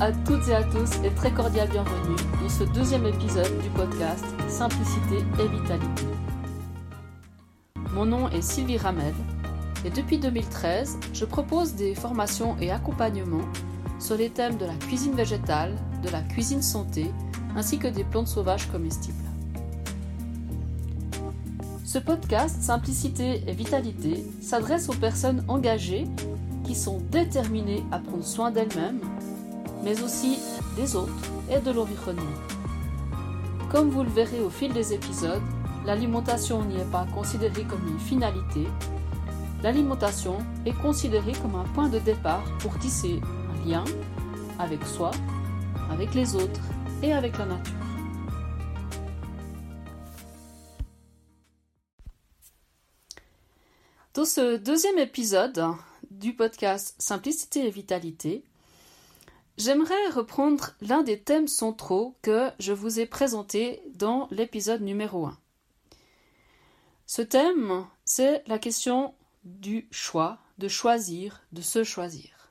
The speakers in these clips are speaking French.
à toutes et à tous et très cordial bienvenue dans ce deuxième épisode du podcast Simplicité et Vitalité. Mon nom est Sylvie Ramel et depuis 2013, je propose des formations et accompagnements sur les thèmes de la cuisine végétale, de la cuisine santé ainsi que des plantes sauvages comestibles. Ce podcast Simplicité et Vitalité s'adresse aux personnes engagées qui sont déterminées à prendre soin d'elles-mêmes mais aussi des autres et de l'environnement. Comme vous le verrez au fil des épisodes, l'alimentation n'y est pas considérée comme une finalité, l'alimentation est considérée comme un point de départ pour tisser un lien avec soi, avec les autres et avec la nature. Dans ce deuxième épisode du podcast Simplicité et Vitalité, J'aimerais reprendre l'un des thèmes centraux que je vous ai présenté dans l'épisode numéro 1. Ce thème, c'est la question du choix, de choisir, de se choisir.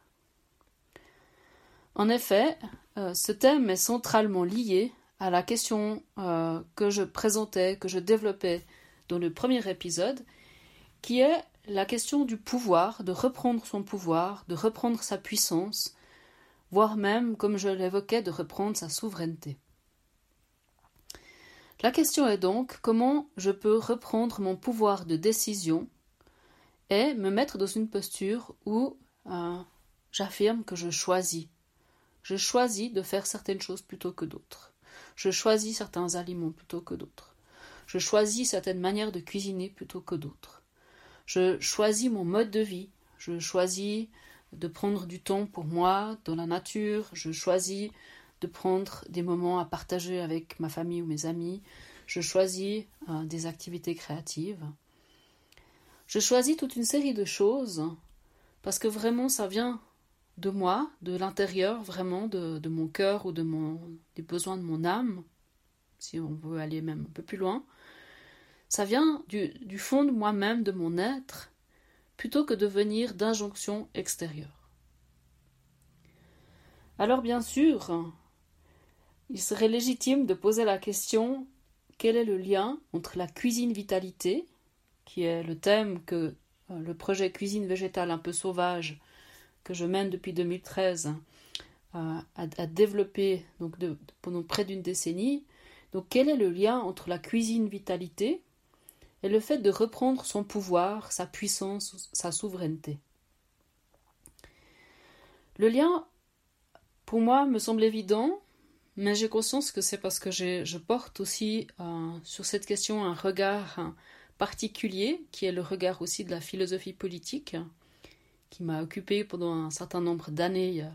En effet, euh, ce thème est centralement lié à la question euh, que je présentais, que je développais dans le premier épisode, qui est la question du pouvoir, de reprendre son pouvoir, de reprendre sa puissance, voire même, comme je l'évoquais, de reprendre sa souveraineté. La question est donc comment je peux reprendre mon pouvoir de décision et me mettre dans une posture où euh, j'affirme que je choisis. Je choisis de faire certaines choses plutôt que d'autres. Je choisis certains aliments plutôt que d'autres. Je choisis certaines manières de cuisiner plutôt que d'autres. Je choisis mon mode de vie. Je choisis de prendre du temps pour moi dans la nature, je choisis de prendre des moments à partager avec ma famille ou mes amis, je choisis euh, des activités créatives. Je choisis toute une série de choses parce que vraiment ça vient de moi, de l'intérieur, vraiment de, mon cœur ou de mon, des besoins de mon âme, si on veut aller même un peu plus loin. Ça vient du, du fond de moi-même, de mon être, plutôt que de venir d'injonctions extérieures. Alors bien sûr, il serait légitime de poser la question quel est le lien entre la cuisine vitalité, qui est le thème que euh, le projet cuisine végétale un peu sauvage que je mène depuis 2013 euh, a, développé donc pendant près d'une décennie. Donc quel est le lien entre la cuisine vitalité et le fait de reprendre son pouvoir, sa puissance, sa souveraineté. Le lien, pour moi, me semble évident, mais j'ai conscience que c'est parce que je porte aussi euh, sur cette question un regard particulier, qui est le regard aussi de la philosophie politique, qui m'a occupé pendant un certain nombre d'années euh,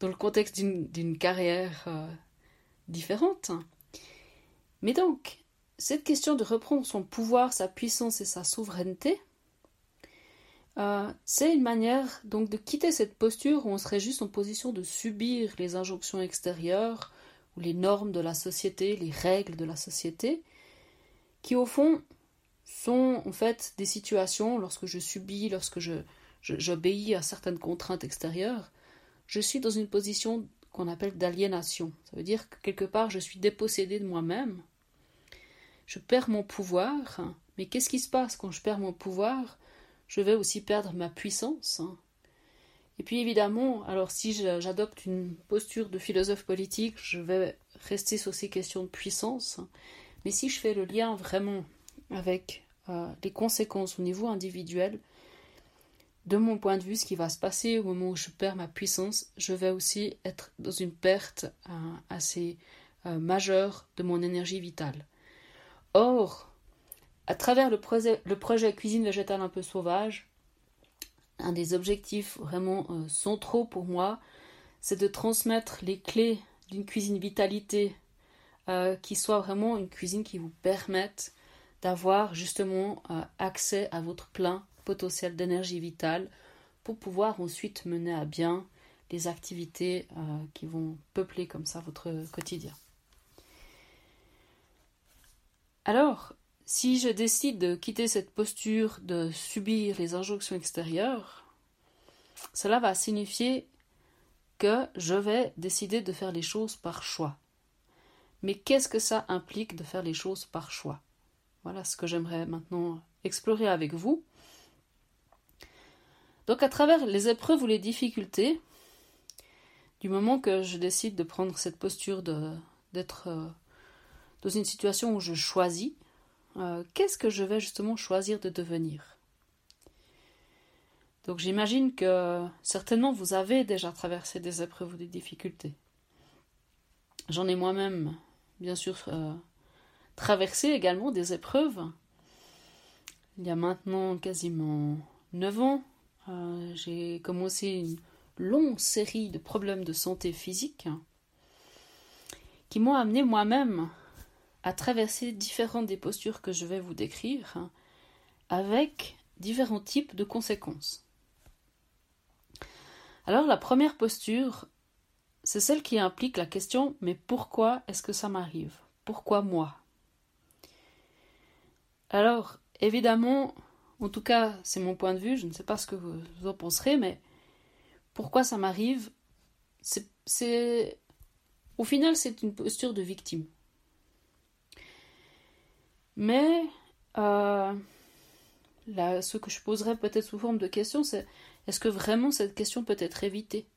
dans le contexte d'une carrière euh, différente. Mais donc, cette question de reprendre son pouvoir, sa puissance et sa souveraineté, euh, c'est une manière donc de quitter cette posture où on serait juste en position de subir les injonctions extérieures ou les normes de la société, les règles de la société, qui au fond sont en fait des situations lorsque je subis, lorsque je, j'obéis à certaines contraintes extérieures, je suis dans une position qu'on appelle d'aliénation. Ça veut dire que quelque part je suis dépossédé de moi-même je perds mon pouvoir. Mais qu'est-ce qui se passe quand je perds mon pouvoir? Je vais aussi perdre ma puissance. Et puis évidemment, alors si j'adopte une posture de philosophe politique, je vais rester sur ces questions de puissance. Mais si je fais le lien vraiment avec euh, les conséquences au niveau individuel, de mon point de vue, ce qui va se passer au moment où je perds ma puissance, je vais aussi être dans une perte euh, assez euh, majeure de mon énergie vitale. Or, à travers le projet, Cuisine végétale un peu sauvage, un des objectifs vraiment euh, centraux pour moi, c'est de transmettre les clés d'une cuisine vitalité euh, qui soit vraiment une cuisine qui vous permette d'avoir justement euh, accès à votre plein potentiel d'énergie vitale pour pouvoir ensuite mener à bien les activités qui vont peupler comme ça votre quotidien. Alors, si je décide de quitter cette posture de subir les injonctions extérieures, cela va signifier que je vais décider de faire les choses par choix. Mais qu'est-ce que ça implique de faire les choses par choix? Voilà ce que j'aimerais maintenant explorer avec vous. Donc à travers les épreuves ou les difficultés, du moment que je décide de prendre cette posture d'être euh, dans une situation où je choisis, euh, qu'est-ce que je vais justement choisir de devenir? Donc j'imagine que certainement vous avez déjà traversé des épreuves ou des difficultés. J'en ai moi-même, bien sûr, euh, traversé également des épreuves. Il y a maintenant quasiment 9 ans, euh, j'ai commencé une longue série de problèmes de santé physique qui m'ont amené moi-même à traverser différentes des postures que je vais vous décrire avec différents types de conséquences. Alors la première posture, c'est celle qui implique la question mais pourquoi est-ce que ça m'arrive? Pourquoi moi? Alors évidemment, en tout cas, c'est mon point de vue, je ne sais pas ce que vous en penserez, mais pourquoi ça m'arrive? C'est. Au final, c'est une posture de victime. Mais euh, là, ce que je poserais peut-être sous forme de question, c'est est-ce que vraiment cette question peut être évitée?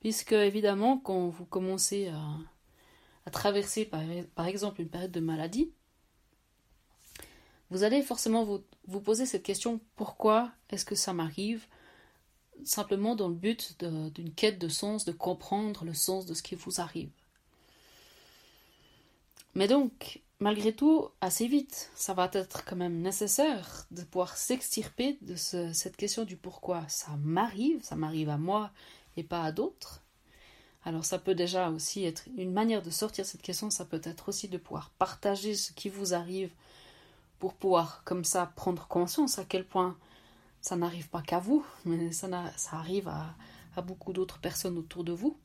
Puisque, évidemment, quand vous commencez à, traverser, par exemple, une période de maladie, vous allez forcément vous, poser cette question pourquoi est-ce que ça m'arrive? Simplement dans le but d'une quête de sens, de comprendre le sens de ce qui vous arrive. Mais donc, malgré tout, assez vite, ça va être quand même nécessaire de pouvoir s'extirper de cette question du pourquoi ça m'arrive, ça m'arrive à moi et pas à d'autres. Alors ça peut déjà aussi être une manière de sortir cette question, ça peut être aussi de pouvoir partager ce qui vous arrive pour pouvoir comme ça prendre conscience à quel point ça n'arrive pas qu'à vous, mais ça arrive à, beaucoup d'autres personnes autour de vous.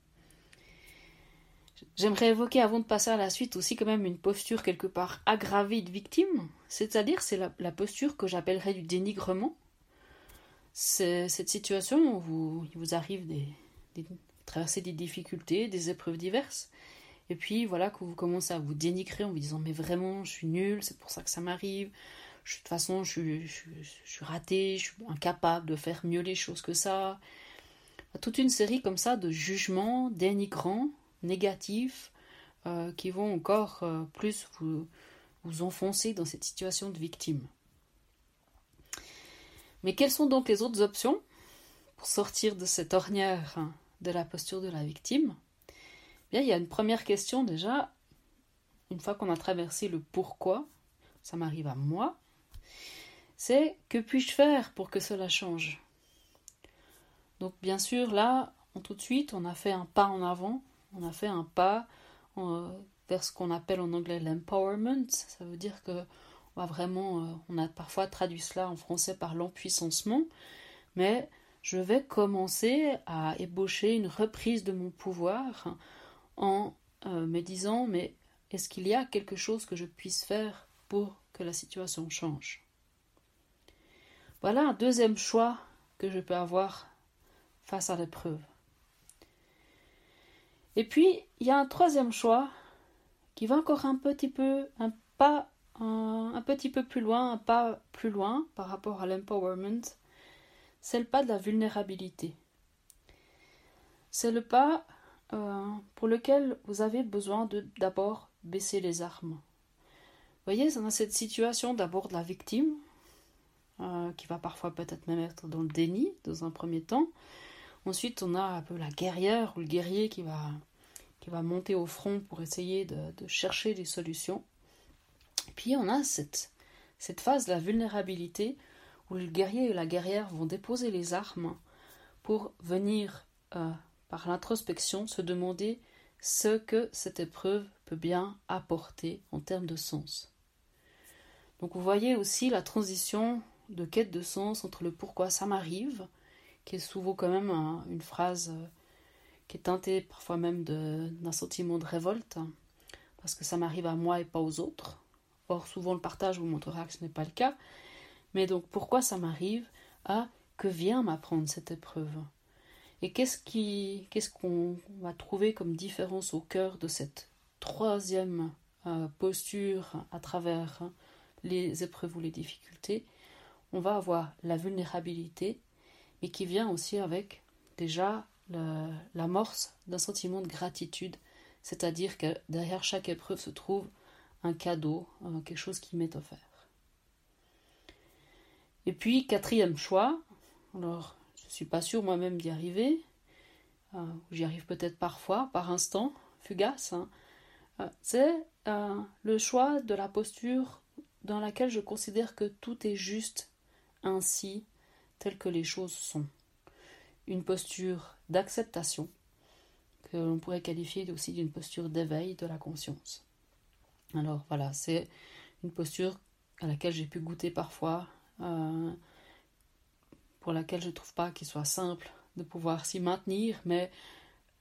J'aimerais évoquer avant de passer à la suite aussi quand même une posture quelque part aggravée de victime, c'est-à-dire c'est la, posture que j'appellerais du dénigrement. C'est cette situation où vous, il vous arrive des traverser des difficultés, des épreuves diverses, et puis voilà que vous commencez à vous dénigrer en vous disant mais vraiment je suis nul, c'est pour ça que ça m'arrive. de toute façon je, suis, je, je, suis raté, je suis incapable de faire mieux les choses que ça. Toute une série comme ça de jugements dénigrants, négatifs, euh, qui vont encore euh, plus vous, enfoncer dans cette situation de victime. Mais quelles sont donc les autres options pour sortir de cette ornière hein, de la posture de la victime? Bien, il y a une première question déjà. Une fois qu'on a traversé le pourquoi, ça m'arrive à moi, c'est que puis-je faire pour que cela change? Donc bien sûr, là, tout de suite, on a fait un pas en avant, on a fait un pas vers ce qu'on appelle en anglais l'empowerment. Ça veut dire que on va vraiment, euh, on a parfois traduit cela en français par l'empuissancement, mais je vais commencer à ébaucher une reprise de mon pouvoir en euh, me disant mais est-ce qu'il y a quelque chose que je puisse faire pour que la situation change? Voilà un deuxième choix que je peux avoir face à l'épreuve. Et puis, il y a un troisième choix qui va encore un petit peu, un pas, un, petit peu plus loin, un pas plus loin par rapport à l'empowerment. C'est le pas de la vulnérabilité. C'est le pas euh, pour lequel vous avez besoin de d'abord baisser les armes. Vous voyez, on a cette situation d'abord de la victime, euh, qui va parfois peut-être même être dans le déni dans un premier temps. Ensuite, on a un peu la guerrière ou le guerrier qui va, monter au front pour essayer de, de chercher des solutions. puis on a cette, cette phase de la vulnérabilité où le guerrier et la guerrière vont déposer les armes pour venir euh, par l'introspection, se demander ce que cette épreuve peut bien apporter en termes de sens. Donc vous voyez aussi la transition de quête de sens entre le pourquoi ça m'arrive, qui est souvent quand même une phrase euh, qui est teintée parfois même d'un sentiment de révolte, parce que ça m'arrive à moi et pas aux autres. Or, souvent le partage vous montrera que ce n'est pas le cas. Mais donc, pourquoi ça m'arrive à que vient m'apprendre cette épreuve? Et qu'est-ce qui, qu'est-ce qu'on va trouver comme différence au cœur de cette troisième euh, posture à travers les épreuves ou les difficultés? On va avoir la vulnérabilité, mais qui vient aussi avec déjà l'amorce d'un sentiment de gratitude, c'est-à-dire que derrière chaque épreuve se trouve un cadeau, euh, quelque chose qui m'est offert. Et puis, quatrième choix, alors je ne suis pas sûre moi-même d'y arriver, euh, j'y arrive peut-être parfois, par instant, fugace, hein. euh, c'est le choix de la posture dans laquelle je considère que tout est juste ainsi, tel que les choses sont. Une posture d'acceptation, que l'on pourrait qualifier aussi d'une posture d'éveil de la conscience. Alors voilà, c'est une posture à laquelle j'ai pu goûter parfois, euh, pour laquelle je ne trouve pas qu'il soit simple de pouvoir s'y maintenir, mais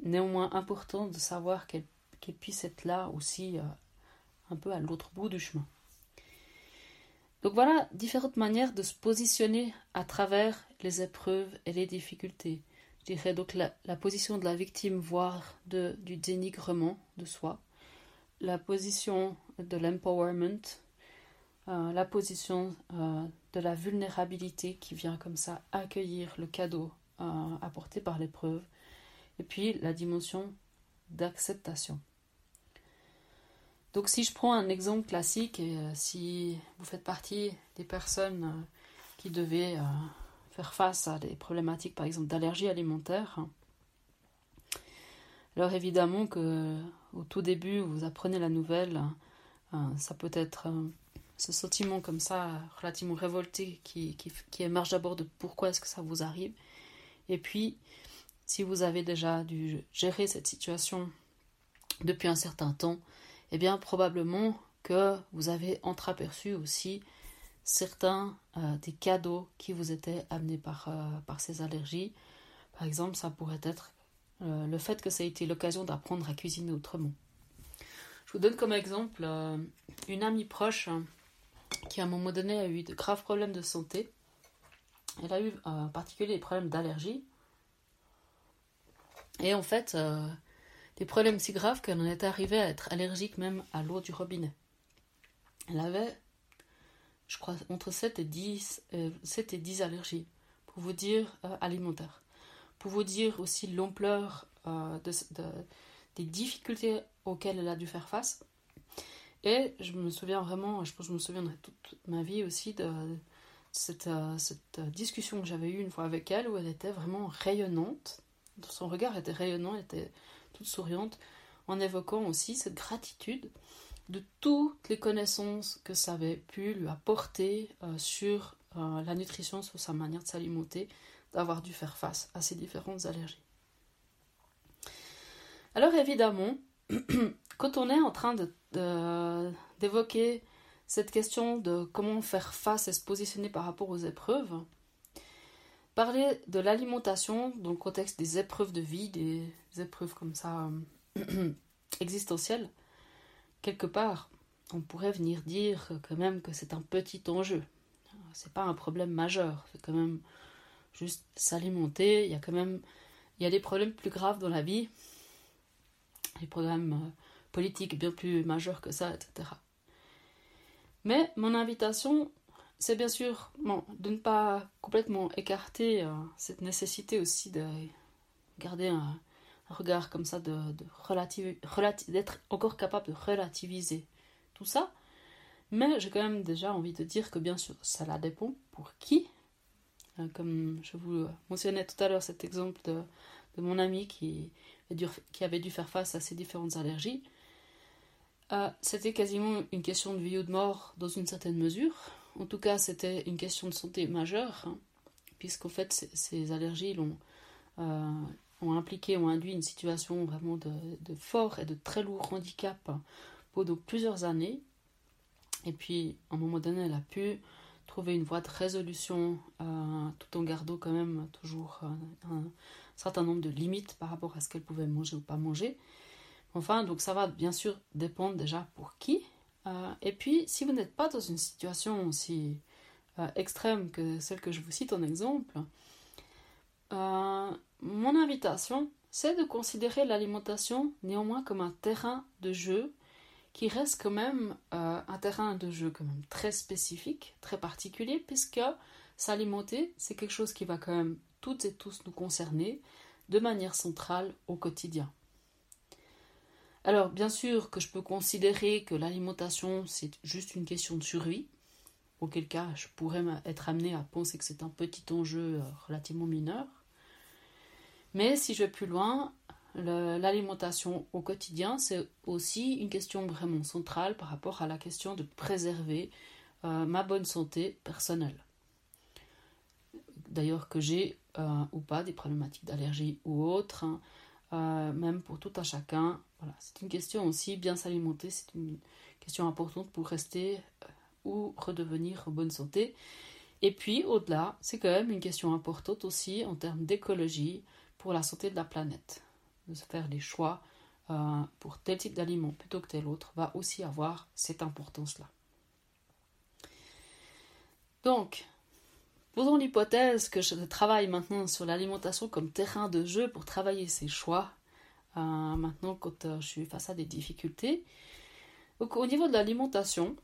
néanmoins important de savoir qu'elle puisse être là aussi euh, un peu à l'autre bout du chemin. Donc voilà différentes manières de se positionner à travers les épreuves et les difficultés. Je dirais donc la, position de la victime, voire du dénigrement de soi, la position de l'empowerment, euh, la position euh, de la vulnérabilité qui vient comme ça accueillir le cadeau euh, apporté par l'épreuve, et puis la dimension d'acceptation. Donc si je prends un exemple classique, et si vous faites partie des personnes qui devaient faire face à des problématiques par exemple d'allergie alimentaire, alors évidemment que au tout début vous apprenez la nouvelle, ça peut être ce sentiment comme ça, relativement révolté, qui, qui, émerge d'abord de pourquoi est-ce que ça vous arrive. Et puis, si vous avez déjà dû gérer cette situation depuis un certain temps, eh bien, probablement que vous avez entreaperçu aussi certains euh, des cadeaux qui vous étaient amenés par, euh, par ces allergies. Par exemple, ça pourrait être euh, le fait que ça a été l'occasion d'apprendre à cuisiner autrement. Je vous donne comme exemple une amie proche qui à un moment donné a eu de graves problèmes de santé. Elle a eu en particulier des problèmes d'allergie. Et en fait, des problèmes si graves qu'elle en était arrivée à être allergique même à l'eau du robinet. Elle avait, je crois, entre 7 et 10, 7 euh, et 10 allergies, pour vous dire, euh, alimentaires. Pour vous dire aussi l'ampleur de, des difficultés auxquelles elle a dû faire face. Et je me souviens vraiment, je pense que je me souviendrai toute ma vie aussi de cette, euh, cette discussion que j'avais eue une fois avec elle où elle était vraiment rayonnante. Son regard était rayonnant, elle était toute souriante, en évoquant aussi cette gratitude de toutes les connaissances que ça avait pu lui apporter euh, sur euh, la nutrition, sur sa manière de s'alimenter, d'avoir dû faire face à ces différentes allergies. Alors évidemment, quand on est en train d'évoquer cette question de comment faire face et se positionner par rapport aux épreuves, parler de l'alimentation dans le contexte des épreuves de vie, des épreuves comme ça existentielles, quelque part, on pourrait venir dire quand même que c'est un petit enjeu. C'est pas un problème majeur, c'est quand même juste s'alimenter. Il y a quand même il y a des problèmes plus graves dans la vie, des problèmes euh, politiques bien plus majeurs que ça, etc. Mais mon invitation, c'est bien sûr de ne pas complètement écarter euh, cette nécessité aussi de garder un, regard comme ça, de, d'être encore capable de relativiser tout ça. Mais j'ai quand même déjà envie de dire que bien sûr, cela dépend pour qui. Euh, comme je vous mentionnais tout à l'heure cet exemple de, mon ami qui, avait dû faire face à ces différentes allergies. Euh, c'était quasiment une question de vie ou de mort dans une certaine mesure. En tout cas, c'était une question de santé majeure, hein, puisqu'en fait, ces allergies l'ont, euh, ont impliqué, ont induit une situation vraiment de, fort et de très lourd handicap pendant plusieurs années. Et puis, à un moment donné, elle a pu trouver une voie de résolution euh, tout en gardant quand même toujours un, certain nombre de limites par rapport à ce qu'elle pouvait manger ou pas manger. Enfin, donc ça va bien sûr dépendre déjà pour qui. Euh, et puis, si vous n'êtes pas dans une situation aussi euh, extrême que celle que je vous cite en exemple, euh, mon invitation, c'est de considérer l'alimentation néanmoins comme un terrain de jeu qui reste quand même un terrain de jeu quand même très spécifique, très particulier, puisque s'alimenter, c'est quelque chose qui va quand même toutes et tous nous concerner de manière centrale au quotidien. Alors, bien sûr que je peux considérer que l'alimentation, c'est juste une question de survie, auquel cas je pourrais être amené à penser que c'est un petit enjeu euh, relativement mineur. Mais si je vais plus loin, l'alimentation au quotidien, c'est aussi une question vraiment centrale par rapport à la question de préserver euh, ma bonne santé personnelle. D'ailleurs que j'ai euh, ou pas des problématiques d'allergie ou autres, hein, même pour tout un chacun. C'est une question aussi, bien s'alimenter, c'est une question importante pour rester ou redevenir en bonne santé. Et puis, au-delà, c'est quand même une question importante aussi en termes d'écologie pour la santé de la planète de se faire des choix euh, pour tel type d'aliment plutôt que tel autre va aussi avoir cette importance-là. Donc, posons l'hypothèse que je travaille maintenant sur l'alimentation comme terrain de jeu pour travailler ces choix, euh, maintenant quand euh, je suis face à des difficultés. Au niveau de l'alimentation,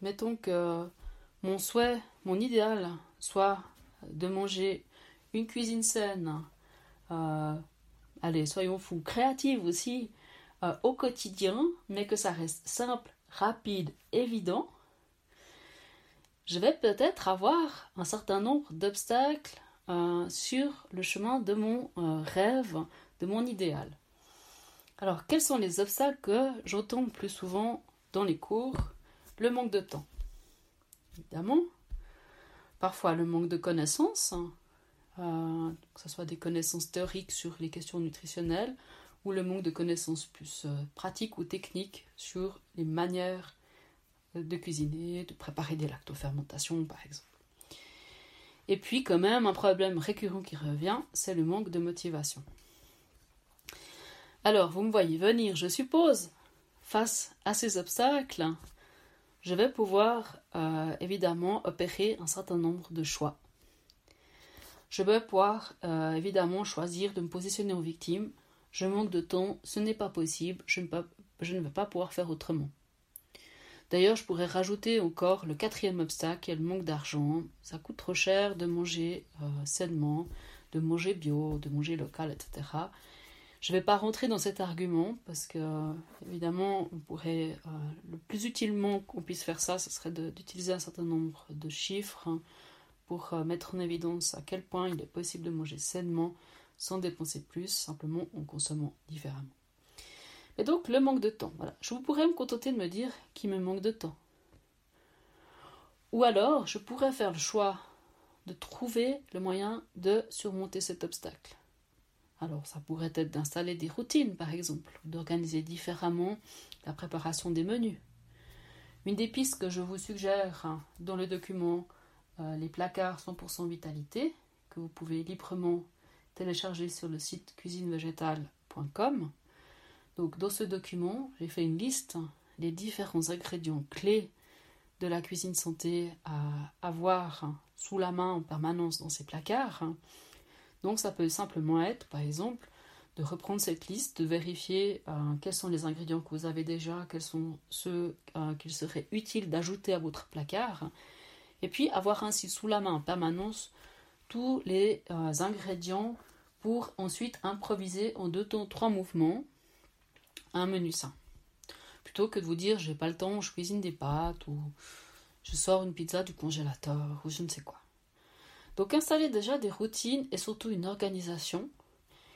mettons que mon souhait, mon idéal soit de manger une cuisine saine, allez, soyons fous, créative aussi euh, au quotidien, mais que ça reste simple, rapide, évident, je vais peut-être avoir un certain nombre d'obstacles euh, sur le chemin de mon euh, rêve, de mon idéal. Alors, quels sont les obstacles que j'entends plus souvent dans les cours? Le manque de temps, évidemment. Parfois, le manque de connaissances. Euh, que ce soit des connaissances théoriques sur les questions nutritionnelles ou le manque de connaissances plus euh, pratiques ou techniques sur les manières euh, de cuisiner, de préparer des lactofermentations par exemple. Et puis quand même un problème récurrent qui revient, c'est le manque de motivation. Alors vous me voyez venir, je suppose, face à ces obstacles, je vais pouvoir évidemment opérer un certain nombre de choix je vais pouvoir euh, évidemment choisir de me positionner en victime. Je manque de temps, ce n'est pas possible, je ne, je ne vais pas pouvoir faire autrement. D'ailleurs, je pourrais rajouter encore le quatrième obstacle, qui est le manque d'argent. Ça coûte trop cher de manger euh, sainement, de manger bio, de manger local, etc. Je ne vais pas rentrer dans cet argument parce que, évidemment, euh, le plus utilement qu'on puisse faire ça, ce serait d'utiliser un certain nombre de chiffres, hein, pour euh, mettre en évidence à quel point il est possible de manger sainement sans dépenser plus, simplement en consommant différemment. Et donc le manque de temps. Voilà. Je pourrais me contenter de me dire qu'il me manque de temps. Ou alors, je pourrais faire le choix de trouver le moyen de surmonter cet obstacle. Alors, ça pourrait être d'installer des routines, par exemple, d'organiser différemment la préparation des menus. Une des pistes que je vous suggère hein, dans le document euh, les placards 100% vitalité que vous pouvez librement télécharger sur le site cuisinevégétale.com. Donc dans ce document, j'ai fait une liste des différents ingrédients clés de la cuisine santé à avoir sous la main en permanence dans ces placards. Donc ça peut simplement être, par exemple, de reprendre cette liste, de vérifier euh, quels sont les ingrédients que vous avez déjà, quels sont ceux euh, qu'il serait utile d'ajouter à votre placard, et puis avoir ainsi sous la main en permanence tous les euh, ingrédients pour ensuite improviser en deux temps, trois mouvements un menu sain. Plutôt que de vous dire j'ai pas le temps, je cuisine des pâtes ou je sors une pizza du congélateur ou je ne sais quoi. Donc installez déjà des routines et surtout une organisation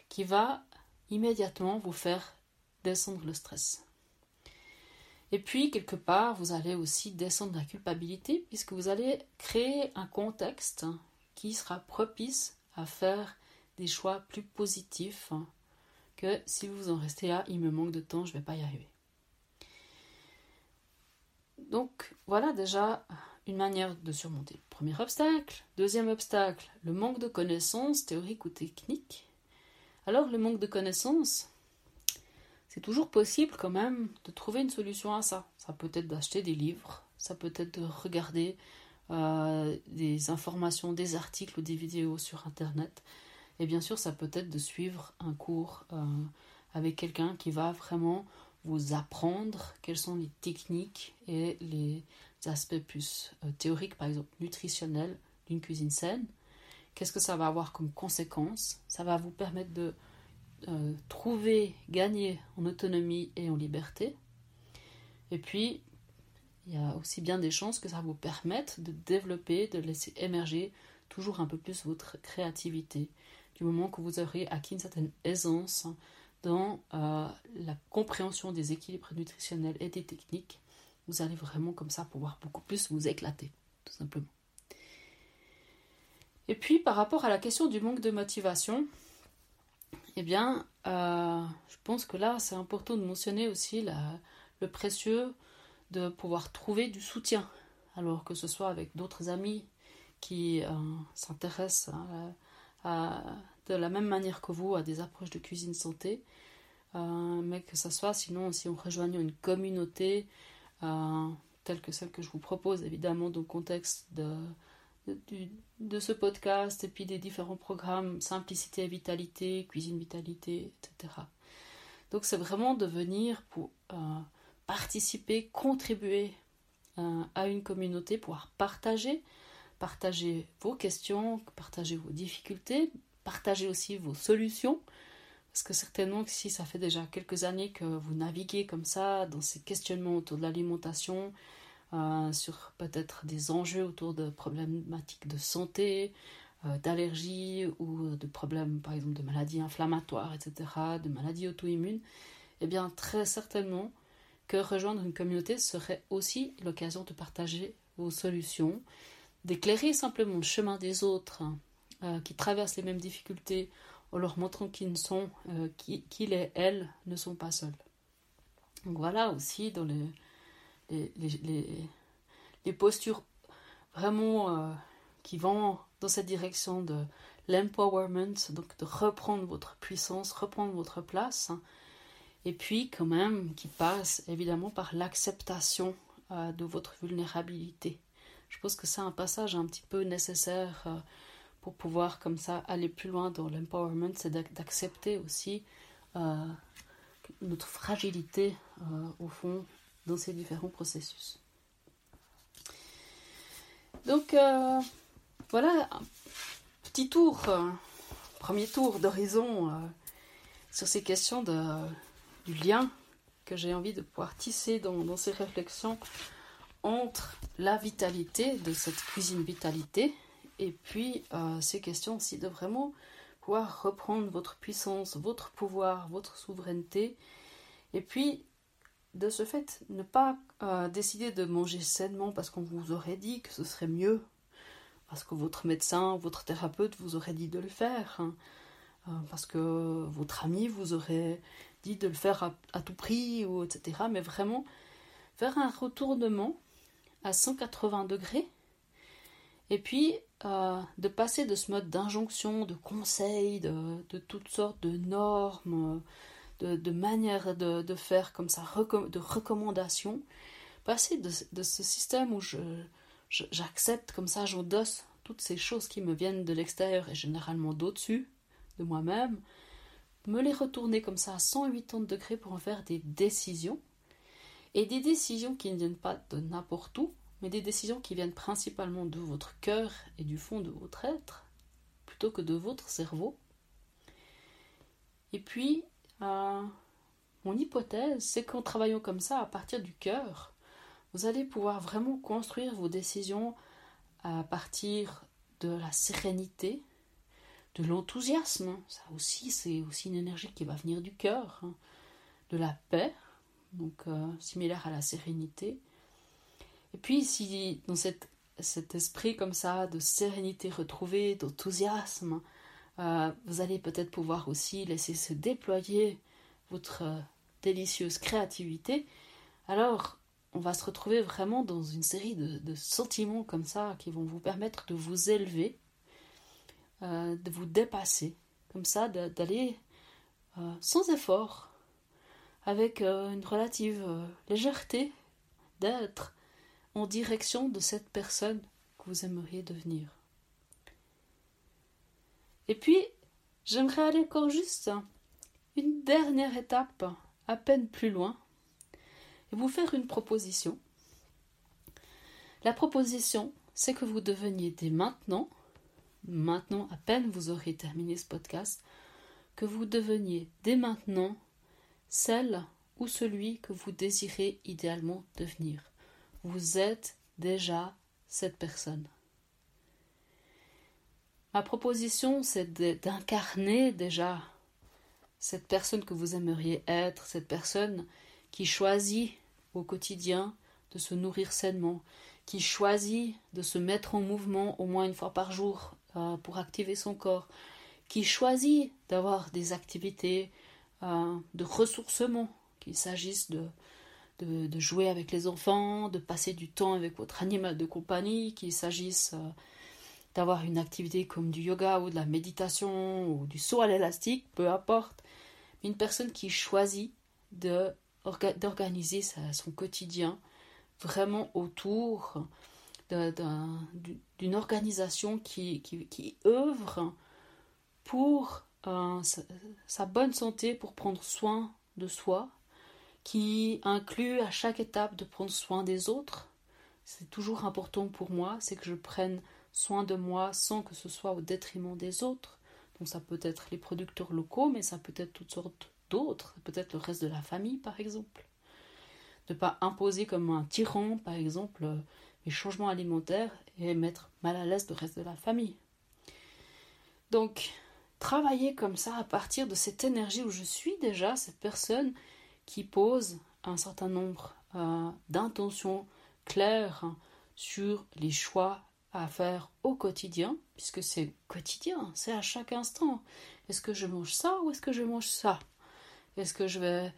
qui va immédiatement vous faire descendre le stress. Et puis, quelque part, vous allez aussi descendre la culpabilité puisque vous allez créer un contexte qui sera propice à faire des choix plus positifs que si vous en restez à il me manque de temps, je ne vais pas y arriver. Donc voilà déjà une manière de surmonter le premier obstacle. Deuxième obstacle, le manque de connaissances théoriques ou techniques. Alors le manque de connaissances, c'est toujours possible quand même de trouver une solution à ça. Ça peut être d'acheter des livres, ça peut être de regarder des informations, des articles ou des vidéos sur Internet. Et bien sûr, ça peut être de suivre un cours avec quelqu'un qui va vraiment vous apprendre quelles sont les techniques et les aspects plus théoriques, par exemple nutritionnels, d'une cuisine saine. Qu'est-ce que ça va avoir comme conséquence Ça va vous permettre de euh, trouver, gagner en autonomie et en liberté. Et puis, il y a aussi bien des chances que ça vous permette de développer, de laisser émerger toujours un peu plus votre créativité. Du moment que vous aurez acquis une certaine aisance dans euh, la compréhension des équilibres nutritionnels et des techniques, vous allez vraiment comme ça pouvoir beaucoup plus vous éclater, tout simplement. Et puis par rapport à la question du manque de motivation, eh bien, euh, je pense que là, c'est important de mentionner aussi le précieux de pouvoir trouver du soutien, alors que ce soit avec d'autres amis qui euh, s'intéressent de la même manière que vous à des approches de cuisine santé, euh, mais que ce soit sinon si on rejoignant une communauté telle que celle que je vous propose, évidemment dans le contexte de de, ce podcast et puis des différents programmes Simplicité et Vitalité, Cuisine Vitalité, etc. Donc c'est vraiment de venir pour euh, participer, contribuer euh, à une communauté, pouvoir partager, partager vos questions, partager vos difficultés, partager aussi vos solutions. Parce que certainement si ça fait déjà quelques années que vous naviguez comme ça dans ces questionnements autour de l'alimentation, euh, sur peut-être des enjeux autour de problématiques de santé, euh, d'allergies ou de problèmes par exemple de maladies inflammatoires, etc., de maladies auto-immunes, eh bien très certainement que rejoindre une communauté serait aussi l'occasion de partager vos solutions, d'éclairer simplement le chemin des autres euh, qui traversent les mêmes difficultés en leur montrant qu'ils sont, qu'ils et elles ne sont pas seuls. Donc voilà aussi dans le, les, les, les, postures vraiment euh, qui vont dans cette direction de l'empowerment, donc de reprendre votre puissance, reprendre votre place, hein. et puis quand même qui passe évidemment par l'acceptation euh, de votre vulnérabilité. Je pense que c'est un passage un petit peu nécessaire euh, pour pouvoir comme ça aller plus loin dans l'empowerment, c'est d'accepter aussi notre fragilité au fond dans ces différents processus. Donc euh, voilà, un petit tour, euh, premier tour d'horizon euh, sur ces questions de, du lien que j'ai envie de pouvoir tisser dans, ces réflexions entre la vitalité de cette cuisine vitalité et puis ces questions aussi de vraiment pouvoir reprendre votre puissance, votre pouvoir, votre souveraineté et puis de ce fait, ne pas euh, décider de manger sainement parce qu'on vous aurait dit que ce serait mieux, parce que votre médecin, votre thérapeute vous aurait dit de le faire, hein. euh, parce que votre ami vous aurait dit de le faire à, tout prix, ou etc. Mais vraiment, faire un retournement à 180 degrés, et puis de passer de ce mode d'injonction, de conseil, de, toutes sortes de normes, de, de manière de, faire comme ça, de recommandations, passer de, ce système où je, j'accepte comme ça, j'endosse toutes ces choses qui me viennent de l'extérieur et généralement d'au-dessus de moi-même, me les retourner comme ça à 180 degrés pour en faire des décisions. Et des décisions qui ne viennent pas de n'importe où, mais des décisions qui viennent principalement de votre cœur et du fond de votre être, plutôt que de votre cerveau. Et puis, euh, mon hypothèse, c'est qu'en travaillant comme ça, à partir du cœur, vous allez pouvoir vraiment construire vos décisions à partir de la sérénité, de l'enthousiasme. Ça aussi, c'est aussi une énergie qui va venir du cœur, hein. de la paix, donc euh, similaire à la sérénité. Et puis, si dans cet esprit comme ça de sérénité retrouvée, d'enthousiasme, euh, vous allez peut-être pouvoir aussi laisser se déployer votre euh, délicieuse créativité. Alors, on va se retrouver vraiment dans une série de, sentiments comme ça qui vont vous permettre de vous élever, euh, de vous dépasser, comme ça, d'aller sans effort, avec une relative légèreté, d'être en direction de cette personne que vous aimeriez devenir. Et puis, j'aimerais aller encore juste une dernière étape, à peine plus loin, et vous faire une proposition. La proposition, c'est que vous deveniez dès maintenant, maintenant à peine vous aurez terminé ce podcast, que vous deveniez dès maintenant celle ou celui que vous désirez idéalement devenir. Vous êtes déjà cette personne. Ma proposition, c'est d'incarner déjà cette personne que vous aimeriez être, cette personne qui choisit au quotidien de se nourrir sainement, qui choisit de se mettre en mouvement au moins une fois par jour euh, pour activer son corps, qui choisit d'avoir des activités euh, de ressourcement, qu'il s'agisse de, de, jouer avec les enfants, de passer du temps avec votre animal de compagnie, qu'il s'agisse euh, d'avoir une activité comme du yoga ou de la méditation ou du saut à l'élastique, peu importe, une personne qui choisit d'organiser son quotidien vraiment autour d'une organisation qui, qui, œuvre pour euh, sa, bonne santé, pour prendre soin de soi, qui inclut à chaque étape de prendre soin des autres. C'est toujours important pour moi, c'est que je prenne soin de moi sans que ce soit au détriment des autres. Donc ça peut être les producteurs locaux, mais ça peut être toutes sortes d'autres, peut-être le reste de la famille par exemple. Ne pas imposer comme un tyran, par exemple, les changements alimentaires et mettre mal à l'aise le reste de la famille. Donc, travailler comme ça à partir de cette énergie où je suis déjà cette personne qui pose un certain nombre euh, d'intentions claires sur les choix à faire au quotidien, puisque c'est quotidien, c'est à chaque instant. Est-ce que je mange ça ou est-ce que je mange ça? Est-ce que je vais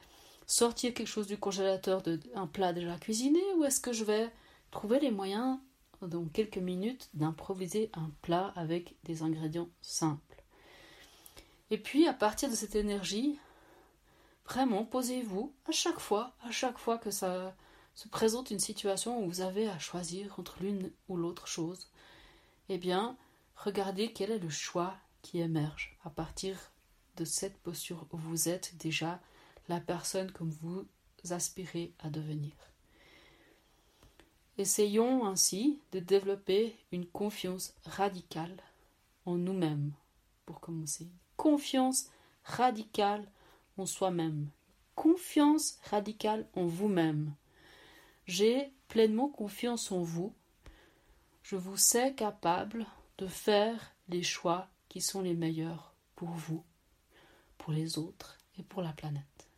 sortir quelque chose du congélateur de un plat déjà cuisiné ou est-ce que je vais trouver les moyens dans quelques minutes d'improviser un plat avec des ingrédients simples? Et puis à partir de cette énergie, vraiment posez-vous à chaque fois, à chaque fois que ça se présente une situation où vous avez à choisir entre l'une ou l'autre chose, eh bien, regardez quel est le choix qui émerge à partir de cette posture où vous êtes déjà la personne que vous aspirez à devenir. Essayons ainsi de développer une confiance radicale en nous-mêmes, pour commencer. Confiance radicale soi-même. Confiance radicale en vous-même. J'ai pleinement confiance en vous. Je vous sais capable de faire les choix qui sont les meilleurs pour vous, pour les autres et pour la planète.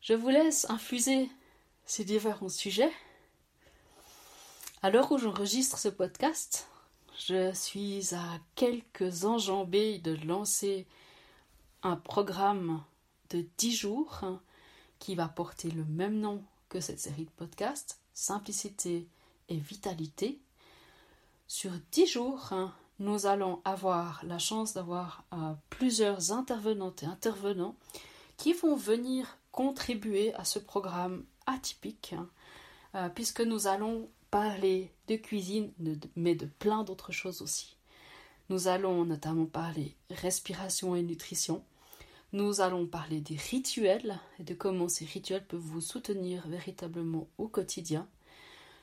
Je vous laisse infuser ces différents sujets. À l'heure où j'enregistre ce podcast, je suis à quelques enjambées de lancer un programme de 10 jours qui va porter le même nom que cette série de podcasts, Simplicité et Vitalité. Sur 10 jours, nous allons avoir la chance d'avoir euh, plusieurs intervenantes et intervenants qui vont venir contribuer à ce programme atypique, euh, puisque nous allons parler de cuisine, mais de plein d'autres choses aussi. Nous allons notamment parler respiration et nutrition, nous allons parler des rituels et de comment ces rituels peuvent vous soutenir véritablement au quotidien.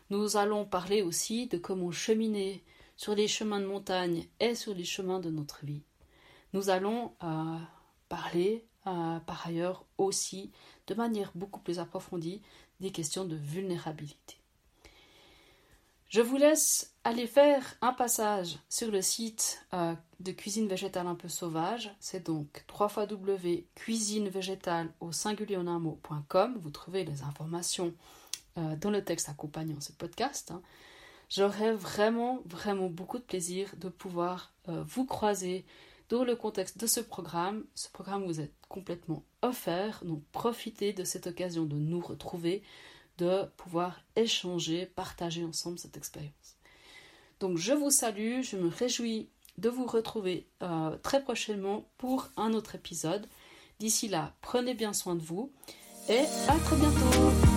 Nous allons parler aussi de comment cheminer sur les chemins de montagne et sur les chemins de notre vie. Nous allons euh, parler euh, par ailleurs aussi de manière beaucoup plus approfondie des questions de vulnérabilité. Je vous laisse aller faire un passage sur le site euh, de Cuisine végétale un peu sauvage. C'est donc www.cuisinevégétale au singulier en un mot.com. Vous trouvez les informations euh, dans le texte accompagnant ce podcast. Hein. J'aurais vraiment, vraiment beaucoup de plaisir de pouvoir euh, vous croiser dans le contexte de ce programme. Ce programme vous est complètement offert, donc profitez de cette occasion de nous retrouver de pouvoir échanger, partager ensemble cette expérience. Donc je vous salue, je me réjouis de vous retrouver euh, très prochainement pour un autre épisode. D'ici là, prenez bien soin de vous et à très bientôt